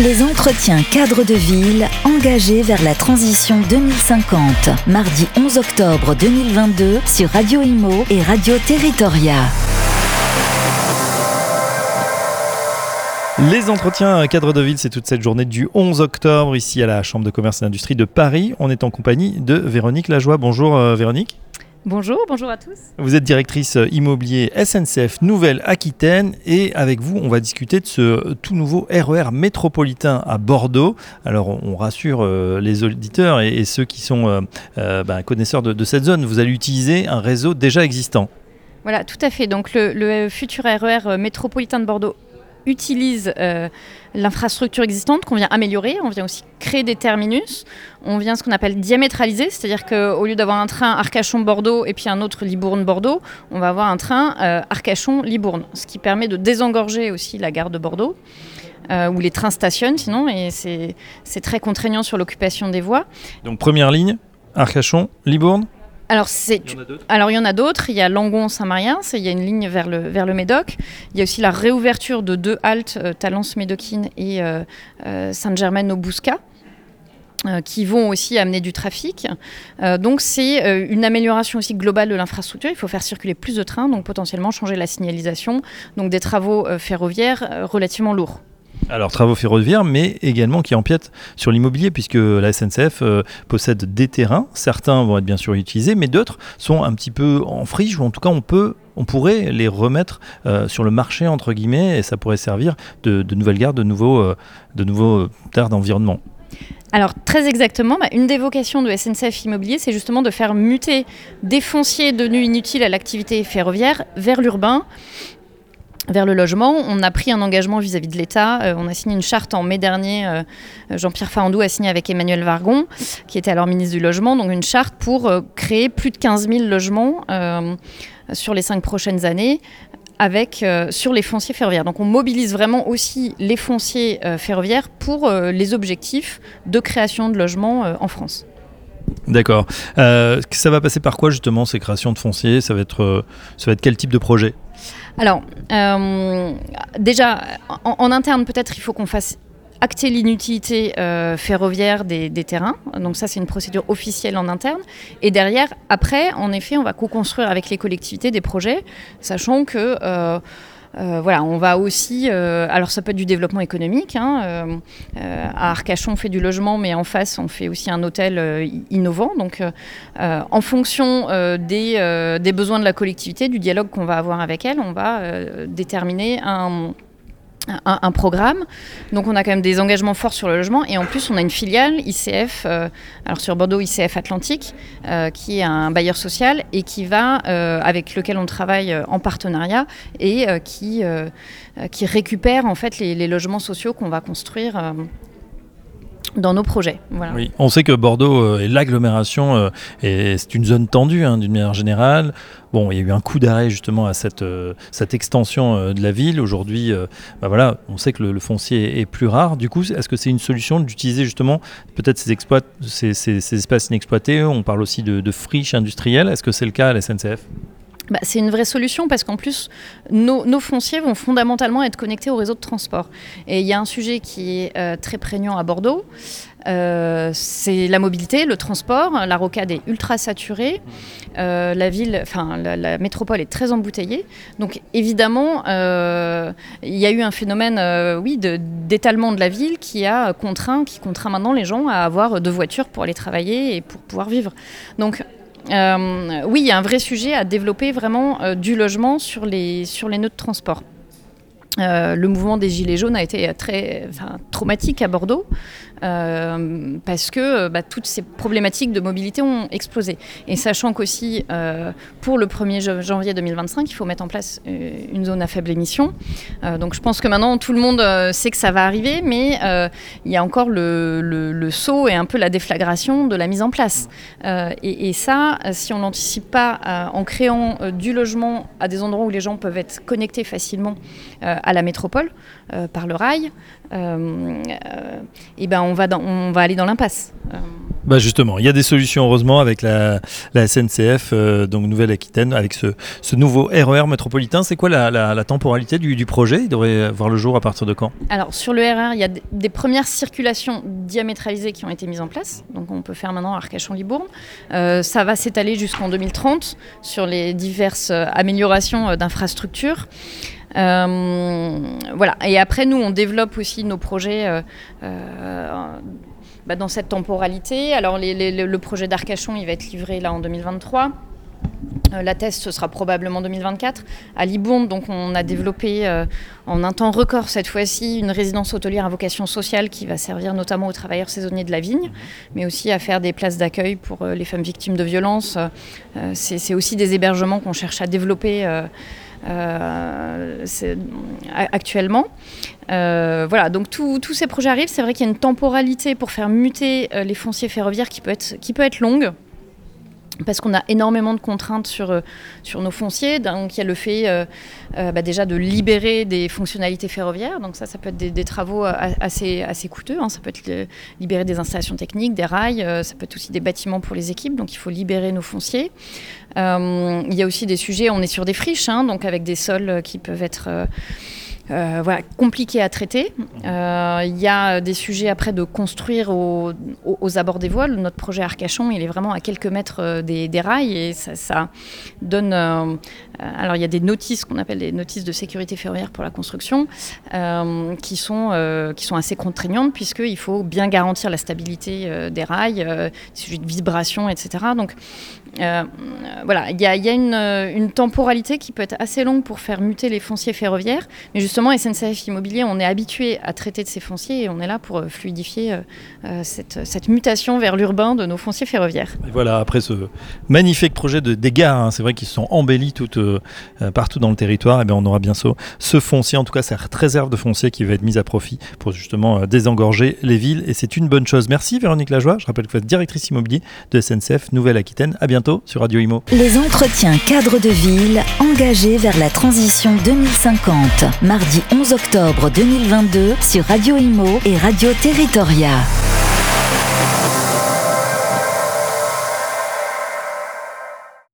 Les entretiens cadres de ville engagés vers la transition 2050. Mardi 11 octobre 2022 sur Radio Imo et Radio Territoria. Les entretiens cadres de ville, c'est toute cette journée du 11 octobre ici à la Chambre de commerce et d'industrie de Paris. On est en compagnie de Véronique Lajoie. Bonjour euh, Véronique. Bonjour, bonjour à tous. Vous êtes directrice immobilier SNCF Nouvelle-Aquitaine et avec vous, on va discuter de ce tout nouveau RER e métropolitain à Bordeaux. Alors, on rassure euh, les auditeurs et, ceux qui sont euh, euh, bah, connaisseurs de, cette zone. Vous allez utiliser un réseau déjà existant. Voilà, tout à fait. Donc, le, le futur RER e métropolitain de Bordeaux utilise euh, l'infrastructure existante qu'on vient améliorer, on vient aussi créer des terminus, on vient ce qu'on appelle diamétraliser, c'est-à-dire qu'au lieu d'avoir un train Arcachon-Bordeaux et puis un autre Libourne-Bordeaux, on va avoir un train euh, Arcachon-Libourne, ce qui permet de désengorger aussi la gare de Bordeaux. Euh, où les trains stationnent sinon, et c'est très contraignant sur l'occupation des voies. Donc première ligne, Arcachon, Libourne alors, il y en a d'autres Alors, il y en a d'autres. Il y a Langon-Saint-Marien, il y a une ligne vers le, vers le Médoc. Il y a aussi la réouverture de deux haltes, euh, Talence-Médoquine et euh, euh, Sainte-Germaine-au-Bouscat. qui vont aussi amener du trafic. donc c'est une amélioration aussi globale de l'infrastructure. Il faut faire circuler plus de trains, donc potentiellement changer la signalisation, donc des travaux ferroviaires relativement lourds. Alors travaux ferroviaires, mais également qui empiètent sur l'immobilier, puisque la SNCF euh, possède des terrains. Certains vont être bien sûr utilisés, mais d'autres sont un petit peu en friche, ou en tout cas on peut on pourrait les remettre euh, sur le marché entre guillemets et ça pourrait servir de, nouvelles gares, de nouveaux, euh, de nouveaux terres d'environnement. Alors très exactement, bah, une des vocations de SNCF Immobilier, c'est justement de faire muter des fonciers devenus inutiles à l'activité ferroviaire vers l'urbain vers le logement. On a pris un engagement vis-à-vis de l'État. Euh, on a signé une charte en mai dernier. Euh, Jean-Pierre Farandou a signé avec Emmanuel Vargon, qui était alors ministre du Logement, donc une charte pour euh, créer plus de 15 000 logements sur les cinq prochaines années. Avec, sur les fonciers ferroviaires. Donc on mobilise vraiment aussi les fonciers ferroviaires pour les objectifs de création de logements en France. D'accord. ça va passer par quoi justement ces créations de fonciers? Ça va, être, ça va être quel type de projet? Alors, euh, déjà, en, interne, peut-être il faut qu'on fasse acter l'inutilité euh, ferroviaire des, terrains. Donc ça, c'est une procédure officielle en interne. Et derrière, après, en effet, on va co-construire avec les collectivités des projets, sachant que... Euh, euh, voilà, on va aussi. Euh, alors, ça peut être du développement économique. Hein, euh, à Arcachon, on fait du logement, mais en face, on fait aussi un hôtel innovant. Donc, en fonction des, des, besoins de la collectivité, du dialogue qu'on va avoir avec elle, on va déterminer un un, programme. Donc on a quand même des engagements forts sur le logement et en plus on a une filiale ICF, euh, alors sur Bordeaux ICF Atlantique, euh, qui est un bailleur social et qui va, euh, avec lequel on travaille en partenariat et qui, récupère en fait les logements sociaux qu'on va construire dans nos projets. Oui, on sait que Bordeaux l'agglomération et c'est une zone tendue hein, d'une manière générale. Bon, il y a eu un coup d'arrêt justement à cette, euh, cette extension euh, de la ville. Aujourd'hui, euh, bah voilà, on sait que le, foncier est plus rare. Du coup, est-ce que c'est une solution d'utiliser justement peut-être ces, espaces inexploités? On parle aussi de, de friches industrielles. Est-ce que c'est le cas à la SNCF bah, c'est une vraie solution parce qu'en plus, nos, fonciers vont fondamentalement être connectés au réseau de transport. Et il y a un sujet qui est euh, très prégnant à Bordeaux, euh, c'est la mobilité, le transport. La rocade est ultra saturée. Euh, la ville, enfin la, métropole est très embouteillée. Donc évidemment, il y a eu un phénomène, oui, d'étalement de, la ville qui a contraint, qui contraint maintenant les gens à avoir deux voitures pour aller travailler et pour pouvoir vivre. Donc euh, oui, il y a un vrai sujet à développer vraiment euh, du logement sur les, sur les nœuds de transport. Euh, le mouvement des Gilets jaunes a été très traumatique à Bordeaux euh, parce que bah, toutes ces problématiques de mobilité ont explosé. Et sachant qu'aussi, euh, pour le 1er janvier 2025, il faut mettre en place une zone à faible émission. donc je pense que maintenant, tout le monde sait que ça va arriver, mais il y a encore le, saut et un peu la déflagration de la mise en place. Et, et, ça, si on n'anticipe pas en créant du logement à des endroits où les gens peuvent être connectés facilement à la métropole par le rail, et ben on va, on va aller dans l'impasse. Bah justement, il y a des solutions heureusement avec la, SNCF, euh, donc Nouvelle-Aquitaine, avec ce, nouveau RER e métropolitain. C'est quoi la, temporalité du, projet? Il devrait voir le jour à partir de quand? Alors sur le RER, e il y a des premières circulations diamétralisées qui ont été mises en place. Donc on peut faire maintenant Arcachon-Libourne. Euh, ça va s'étaler jusqu'en 2030 sur les diverses euh, améliorations d'infrastructures. voilà. Et après, nous, on développe aussi nos projets bah, dans cette temporalité. Alors le projet d'Arcachon, il va être livré là en 2023. Euh, la test, ce sera probablement 2024. À Libourne, donc, on a développé euh, en un temps record cette fois-ci une résidence hôtelière à vocation sociale qui va servir notamment aux travailleurs saisonniers de la vigne, mais aussi à faire des places d'accueil pour euh, les femmes victimes de violences. C'est aussi des hébergements qu'on cherche à développer actuellement. Euh, voilà, donc tous ces projets arrivent. C'est vrai qu'il y a une temporalité pour faire muter euh, les fonciers ferroviaires qui peut être, qui peut être longue parce qu'on a énormément de contraintes sur, euh, sur nos fonciers. Donc il y a le fait bah, déjà de libérer des fonctionnalités ferroviaires. Donc ça, ça peut être des, travaux assez, assez coûteux. Hein. Ça peut être libérer des installations techniques, des rails. ça peut être aussi des bâtiments pour les équipes. Donc il faut libérer nos fonciers. il y a aussi des sujets, on est sur des friches, hein, donc avec des sols qui peuvent être... Euh, voilà, compliqué à traiter. Euh, il y a des sujets après de construire aux, abords des voiles. Notre projet Arcachon, il est vraiment à quelques mètres euh, des, rails et ça, donne. alors il y a des notices qu'on appelle des notices de sécurité ferroviaire pour la construction qui, sont, qui sont assez contraignantes puisqu'il faut bien garantir la stabilité des rails, des sujets de vibration, etc. Donc voilà, il y a, a une, temporalité qui peut être assez longue pour faire muter les fonciers ferroviaires, mais justement, SNCF Immobilier, on est habitué à traiter de ces fonciers et on est là pour euh, fluidifier euh, euh, cette, mutation vers l'urbain de nos fonciers ferroviaires. voilà, après ce magnifique projet de, des gares, hein, c'est vrai qu'ils sont embellis tout, partout dans le territoire, et eh bien on aura bien ce, ce foncier, en tout cas cette réserve de foncier qui va être mise à profit pour justement désengorger les villes et c'est une bonne chose. Merci Véronique Lajoie, je rappelle que vous êtes directrice immobilier de SNCF Nouvelle-Aquitaine. À Les entretiens cadres de ville engagés vers la transition 2050 mardi 11 octobre 2022 sur Radio Imo et Radio Territoria.